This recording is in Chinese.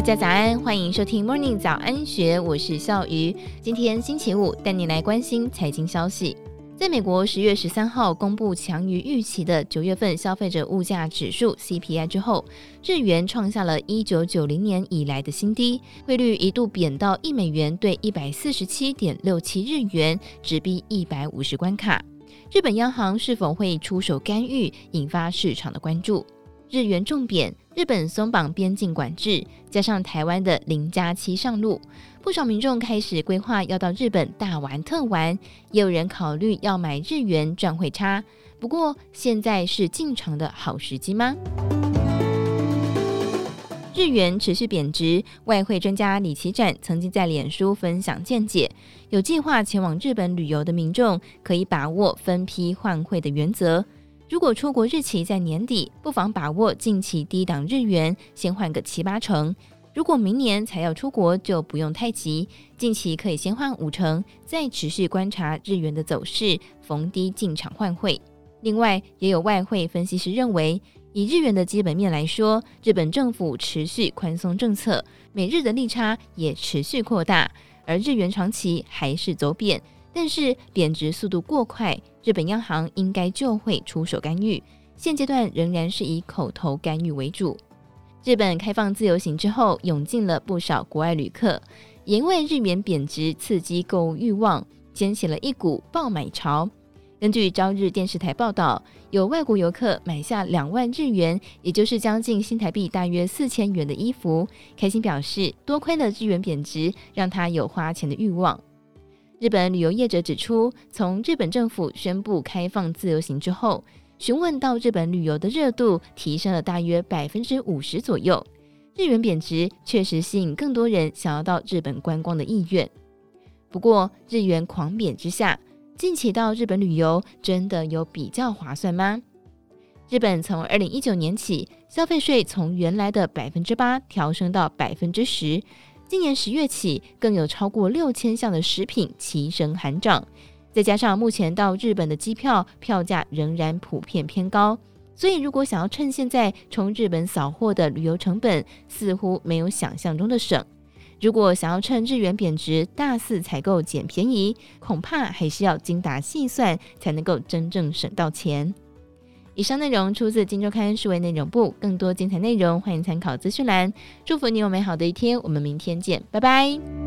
大家早安，欢迎收听 Morning 早安学，我是笑鱼。今天星期五，带你来关心财经消息。在美国十月十三号公布强于预期的九月份消费者物价指数 CPI 之后，日元创下了一九九零年以来的新低，汇率一度贬到一美元兑一百四十七点六七日元，直逼一百五十关卡。日本央行是否会出手干预，引发市场的关注。日元重贬，日本松绑边境管制，加上台湾的零加七上路，不少民众开始规划要到日本大玩特玩，也有人考虑要买日元赚汇差。不过，现在是进场的好时机吗？日元持续贬值，外汇专家李奇展曾经在脸书分享见解，有计划前往日本旅游的民众可以把握分批换汇的原则。如果出国日期在年底，不妨把握近期低档日元，先换个七八成。如果明年才要出国，就不用太急，近期可以先换五成，再持续观察日元的走势，逢低进场换汇。另外，也有外汇分析师认为，以日元的基本面来说，日本政府持续宽松政策，美日的利差也持续扩大，而日元长期还是走贬。但是贬值速度过快，日本央行应该就会出手干预。现阶段仍然是以口头干预为主。日本开放自由行之后，涌进了不少国外旅客，也因为日元贬值刺激购物欲望，掀起了一股爆买潮。根据朝日电视台报道，有外国游客买下两万日元，也就是将近新台币大约四千元的衣服，开心表示多亏了日元贬值，让他有花钱的欲望。日本旅游业者指出，从日本政府宣布开放自由行之后，询问到日本旅游的热度提升了大约百分之五十左右。日元贬值确实吸引更多人想要到日本观光的意愿。不过，日元狂贬之下，近期到日本旅游真的有比较划算吗？日本从二零一九年起，消费税从原来的百分之八调升到百分之十。今年十月起，更有超过六千项的食品齐声喊涨，再加上目前到日本的机票票价仍然普遍偏高，所以如果想要趁现在从日本扫货的旅游成本，似乎没有想象中的省。如果想要趁日元贬值大肆采购捡便宜，恐怕还是要精打细算，才能够真正省到钱。以上内容出自《金周刊》数位内容部，更多精彩内容欢迎参考资讯栏。祝福你有美好的一天，我们明天见，拜拜。